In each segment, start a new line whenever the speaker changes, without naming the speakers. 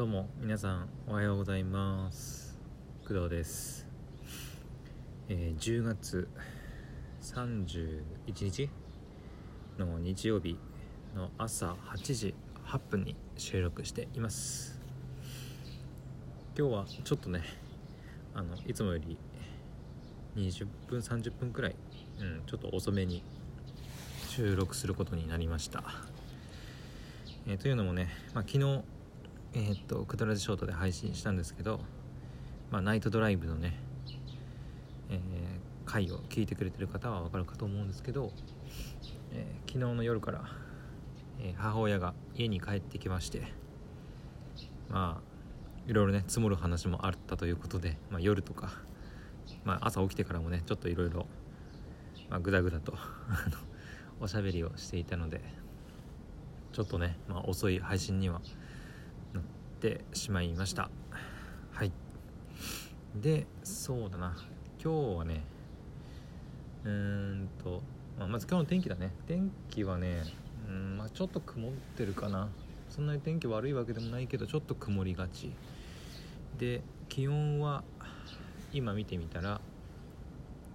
どうも皆さんおはようございます。工藤です、えー10月31日の日曜日の朝8時8分に収録しています。今日はちょっとねあのいつもより20分30分くらい、うん、ちょっと遅めに収録することになりました、えーというのもね、まあ、昨日えーっとクドラジショートで配信したんですけど、まあ、ナイトドライブのね、えー回を聞いてくれてる方は分かるかと思うんですけど、えー昨日の夜から、えー母親が家に帰ってきましてまあいろいろね積もる話もあったということで、まあ、夜とか、まあ、朝起きてからもねちょっといろいろグダグダと あのおしゃべりをしていたのでちょっとね、まあ、遅い配信にはってしまいました。はい。でそうだな。今日はねうーんと、まあ、まず今日の天気だね。天気はねうん、まあ、ちょっと曇ってるかな。そんなに天気悪いわけでもないけどちょっと曇りがち。で気温は今見てみたら、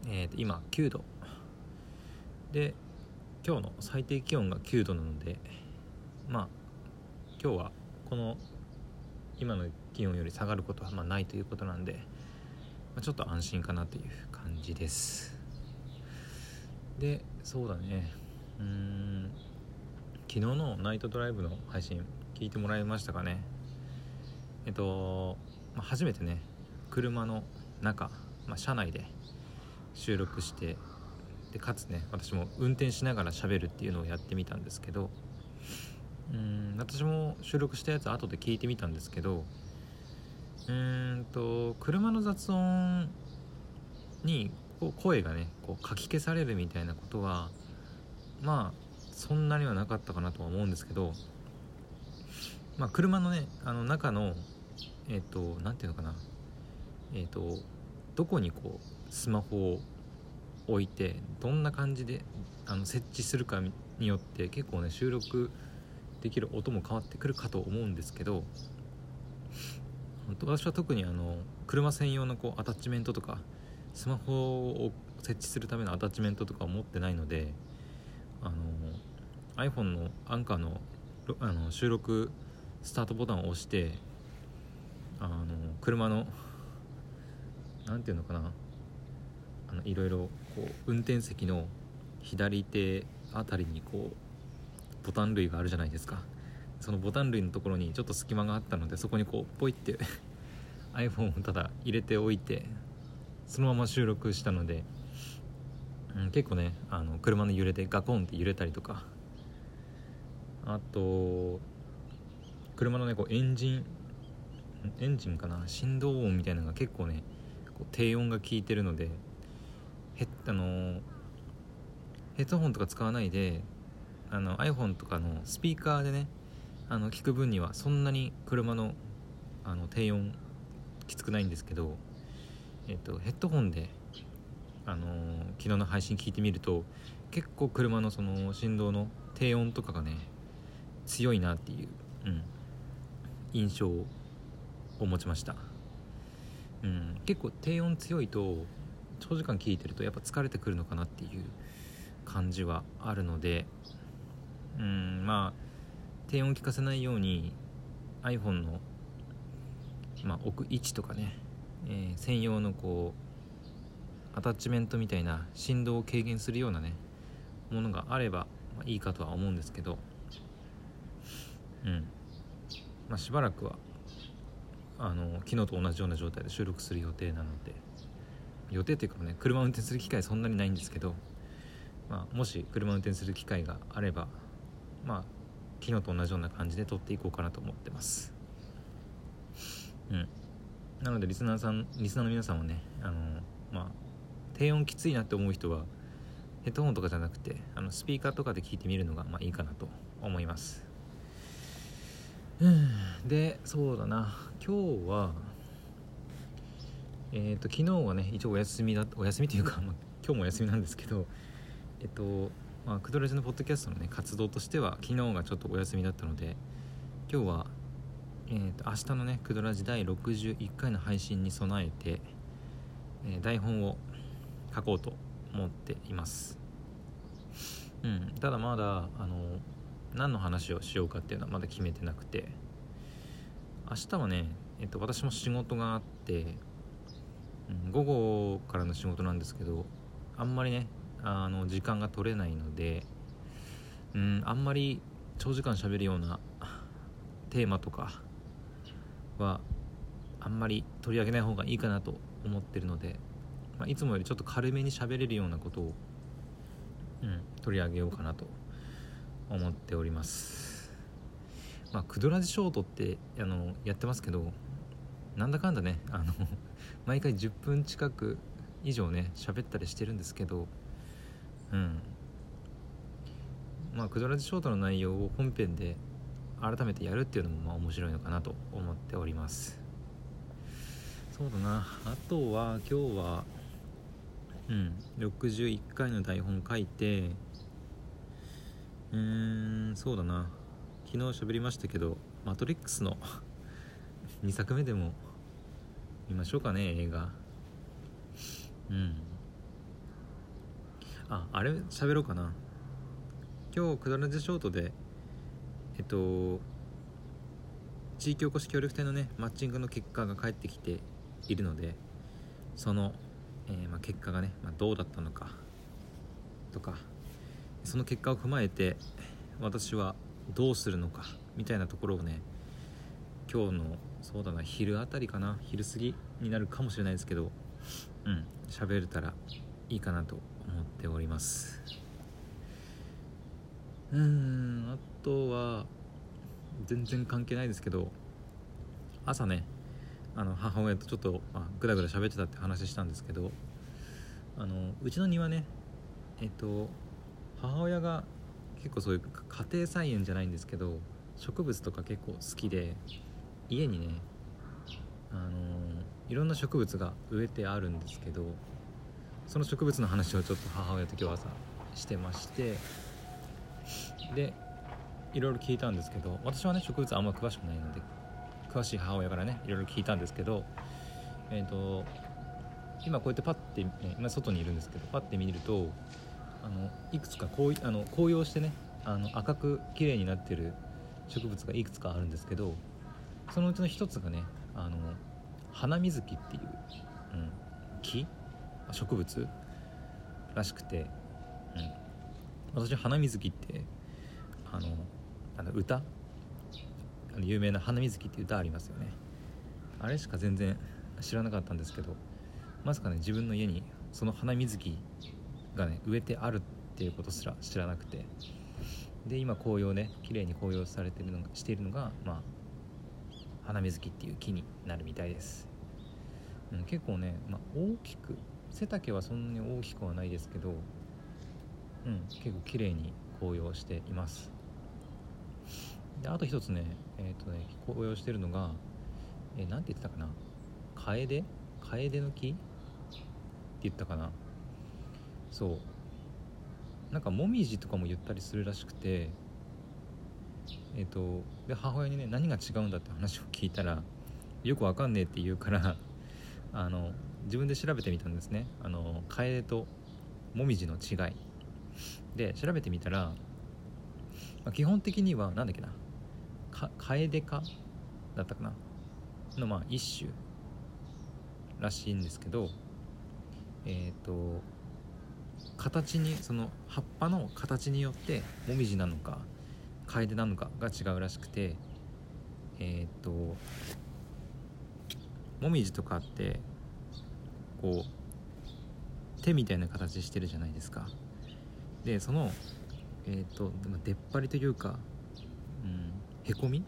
えーと今9度。で今日の最低気温が9度なのでまあ今日はこの今の気温より下がることはまないということなんで、ま、ちょっと安心かなという感じです。でそうだね。うん。昨日のナイトドライブの配信聞いてもらいましたかね。えっと、まあ、初めてね車の中、まあ、車内で収録してでかつね私も運転しながら喋るっていうのをやってみたんですけどうん私も収録したやつ後で聞いてみたんですけどうんと車の雑音にこう声がねこうかき消されるみたいなことはまあそんなにはなかったかなとは思うんですけどまあ車のねあの中のえっ、となんていうのかなえっ、とどこにこうスマホを置いてどんな感じであの設置するかによって結構ね収録できる音も変わってくるかと思うんですけど私は特にあの車専用のこうアタッチメントとかスマホを設置するためのアタッチメントとかを持ってないのであの iPhone のアンカーのあの収録スタートボタンを押してあの車のなんていうのかなあのいろいろこう運転席の左手あたりにこうボタン類があるじゃないですか。そのボタン類のところにちょっと隙間があったのでそこにこうポイって iPhone をただ入れておいてそのまま収録したので、うん、結構ねあの車の揺れでガコンって揺れたりとかあと車のねこうエンジンエンジンかな振動音みたいなのが結構ねこう低音が効いてるのでヘッあのヘッドホンとか使わないであの iPhone とかのスピーカーでねあの聞く分にはそんなに車のあの低音きつくないんですけど、えっと、ヘッドホンで、あの昨日の配信聞いてみると結構車のその振動の低音とかがね強いなっていう、うん、印象を持ちました、うん、結構低音強いと長時間聞いてるとやっぱ疲れてくるのかなっていう感じはあるのでうんまあ低音を聞かせないように iPhone の、まあ、置く位置とかね、えー専用のこうアタッチメントみたいな振動を軽減するようなねものがあれば、まあ、いいかとは思うんですけどうん。まあしばらくはあの昨日と同じような状態で収録する予定なので予定っていうかね車運転する機会そんなにないんですけど、まあ、もし車運転する機会があればまあ昨日と同じような感じで撮っていこうかなと思ってます。うん。なのでリスナーさんリスナーの皆さんはねあのまあ低音きついなって思う人はヘッドホンとかじゃなくてあのスピーカーとかで聞いてみるのがまあいいかなと思います。うん。でそうだな。今日はえっ、と昨日はね一応お休みだお休みというか、まあ、今日もお休みなんですけどえっとまあクドラジのポッドキャストのね活動としては昨日がちょっとお休みだったので今日はえーと、明日のね「クドラジ第61回の配信に備えて、えー、台本を書こうと思っています。うんただまだあの何の話をしようかっていうのはまだ決めてなくて明日はね、えっと、私も仕事があって、うん、午後からの仕事なんですけどあんまりねあの時間が取れないので、うん、あんまり長時間喋るようなテーマとかはあんまり取り上げない方がいいかなと思ってるので、まあ、いつもよりちょっと軽めに喋れるようなことを、うん、取り上げようかなと思っております。まあクドラジショートってあのやってますけどなんだかんだねあの毎回10分近く以上ね喋ったりしてるんですけどうん。まあクドラジショートの内容を本編で改めてやるっていうのもまあ面白いのかなと思っております。そうだな。あとは今日はうん61回の台本書いてうーんそうだな。昨日喋りましたけど「マトリックス」の 2作目でも見ましょうかね映画。うん。ああれ？喋ろうかな。今日くだらじショートでえっと地域おこし協力隊のねマッチングの結果が返ってきているのでその、えー、まあ、結果がね、まあ、どうだったのかとかその結果を踏まえて私はどうするのかみたいなところをね今日のそうだな昼あたりかな昼過ぎになるかもしれないですけどうん喋れたらいいかなと思っております。うんあとは全然関係ないですけど朝ねあの母親とちょっと、まあ、ぐだぐだ喋ってたって話したんですけどあのうちの庭ねえっと母親が結構そういう家庭菜園じゃないんですけど植物とか結構好きで家にねあのいろんな植物が植えてあるんですけどその植物の話をちょっと母親と今日朝してましてでいろいろ聞いたんですけど私はね植物あんま詳しくないので詳しい母親からねいろいろ聞いたんですけどえっ、ー、と今こうやってパッて今外にいるんですけどパッて見るとあのいくつかこうあの紅葉してねあの赤く綺麗になってる植物がいくつかあるんですけどそのうちの一つがねあの花水木っていう、うん、木植物らしくて、うん、私花水木ってあのあの歌？あの有名な「花水木」って歌ありますよね。あれしか全然知らなかったんですけどまさかね自分の家にその花水木がね植えてあるっていうことすら知らなくて。で今紅葉ね綺麗に紅葉されてるのがしているのがまあ花水木っていう木になるみたいです、うん、結構ね、まあ、大きく背丈はそんなに大きくはないですけどうん結構綺麗に紅葉しています。であと一つねえっ、ー、とね紅葉してるのがえー、て言ってたかな？カエデ？カエデの木？って言ったかな？そう。なんかもみじとかも言ったりするらしくてえっ、ー、とで母親にね何が違うんだって話を聞いたらよくわかんねえって言うからあの自分で調べてみたんですね。あのカエデともみじの違い。で調べてみたら、まあ、基本的には何だっけな。カエデ科だったかな。のまあ一種らしいんですけどえっ、ー、と形にその葉っぱの形によってもみじなのかカエデなのかが違うらしくてえっ、ー、ともみじとかってこう手みたいな形してるじゃないですか。でそのえっ、ー、と出っ張りというか、うん、へこみ？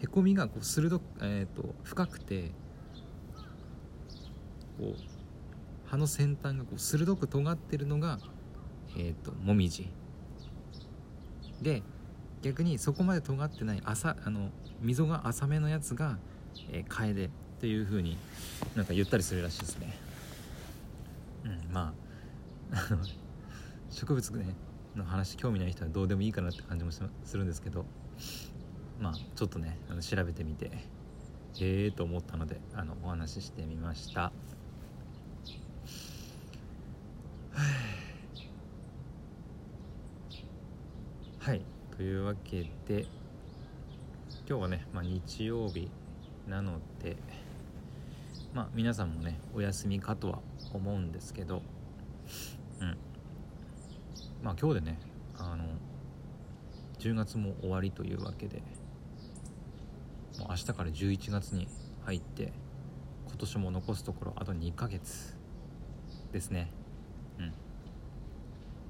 へこみがこう鋭く、えーと深くてこう葉の先端がこう鋭く尖ってるのが、えーと、もみじ。で逆にそこまで尖ってない浅あの溝が浅めのやつが、えー、カエデっていう風になんか言ったりするらしいですね。うんまあ 植物ねの話興味ない人はどうでもいいかなって感じもするんですけどまあちょっとねあの調べてみてええー、と思ったのであのお話ししてみました。はい。というわけで今日はね、まあ、日曜日なのでまあ皆さんもねお休みかとは思うんですけどうん。まあ今日でねあの10月も終わりというわけでもう明日から11月に入って今年も残すところあと2ヶ月ですね。うん。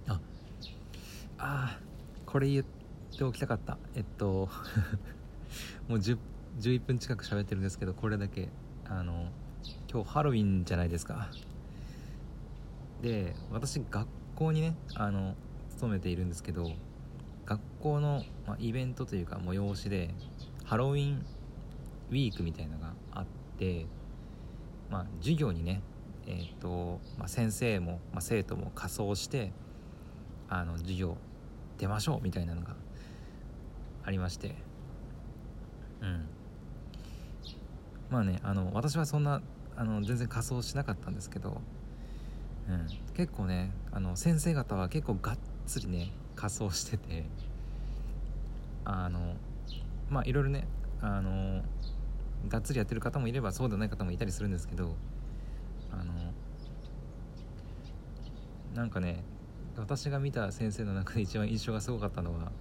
ああこれ言っておきたかった。えっと もう10 11分近く喋ってるんですけどこれだけあの今日ハロウィンじゃないですか。で私学校にねあの勤めているんですけど学校の、まあ、イベントというか催しでハロウィンウィークみたいなのがあって、まあ、授業にね、えーとまあ、先生も、ま、生徒も仮装してあの授業出ましょうみたいなのがありまして。うん。まあねあの私はそんなあの全然仮装しなかったんですけど、うん、結構ねあの先生方は結構がっつりね仮装しててあのまあいろいろねあのがっつりやってる方もいればそうでない方もいたりするんですけどあのなんかね私が見た先生の中で一番印象がすごかったのは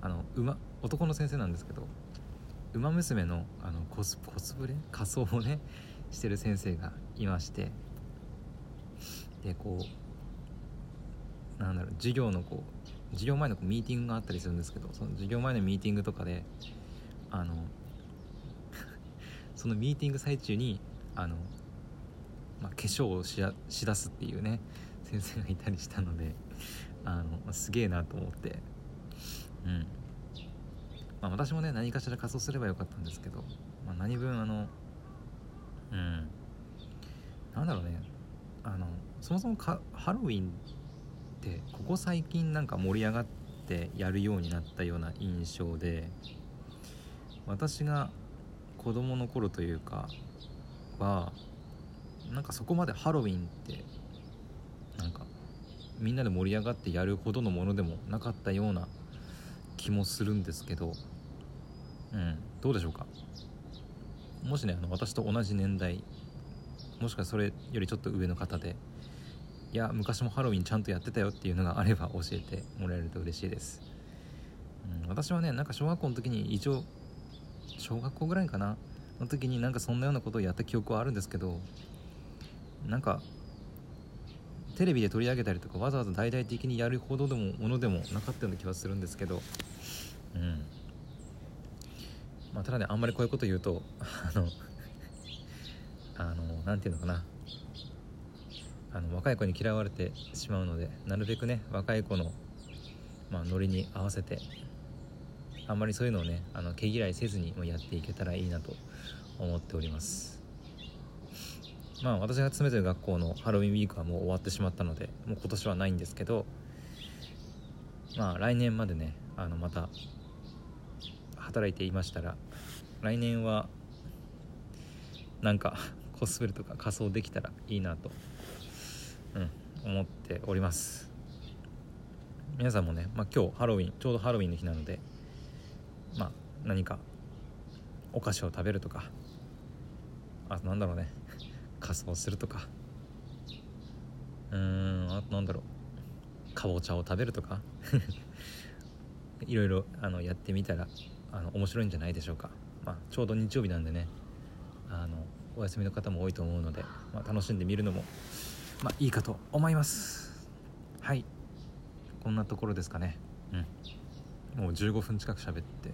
あの馬男の先生なんですけど「ウマ娘の」あのコスコスプレ？仮装をねしてる先生がいましてでこうなんだろう授業のこう授業前のミーティングがあったりするんですけどその授業前のミーティングとかであの そのミーティング最中にあの、まあ、化粧をししだすっていうね先生がいたりしたのであのすげえなと思って。うん。まあ、私もね何かしら仮装すればよかったんですけど、まあ、何分あのうん。なんだろうね。あのそもそもかハロウィンってここ最近なんか盛り上がってやるようになったような印象で私が子供の頃というかはなんかそこまでハロウィンってなんかみんなで盛り上がってやるほどのものでもなかったような気もするんですけどうんどうでしょうか？もしねあの私と同じ年代もしくはそれよりちょっと上の方でいや昔もハロウィンちゃんとやってたよっていうのがあれば教えてもらえると嬉しいです、うん、私はねなんか小学校の時に一応小学校ぐらいかな。の時になんかそんなようなことをやった記憶はあるんですけどなんかテレビで取り上げたりとかわざわざ大々的にやるほどでもものでもなかったような気はするんですけど。うん。まあ、ただねあんまりこういうこと言うとあのあの何て言うのかな。あの若い子に嫌われてしまうのでなるべくね若い子の、まあ、ノリに合わせてあんまりそういうのをねあの毛嫌いせずにもやっていけたらいいなと思っております。まあ私が勤めてる学校のハロウィンウィークはもう終わってしまったのでもう今年はないんですけどまあ来年までねあのまた働いていましたら来年はなんかコスプレとか仮装できたらいいなと、思っております。皆さんもね、まあ、今日ハロウィンちょうどハロウィンの日なのでまあ何かお菓子を食べるとかあとなんだろうね 仮装するとかうーんあとなんだろうかぼちゃを食べるとか いろいろあのやってみたらあの面白いんじゃないでしょうか、まあ、ちょうど日曜日なんでねあのお休みの方も多いと思うので、まあ、楽しんでみるのも、まあ、いいかと思います。はい。こんなところですかね。うん。もう15分近く喋って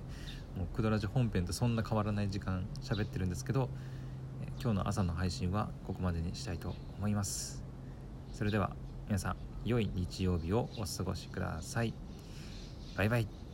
もうクドラジ本編とそんな変わらない時間喋ってるんですけど今日の朝の配信はここまでにしたいと思います。それでは皆さん良い日曜日をお過ごしください。バイバイ。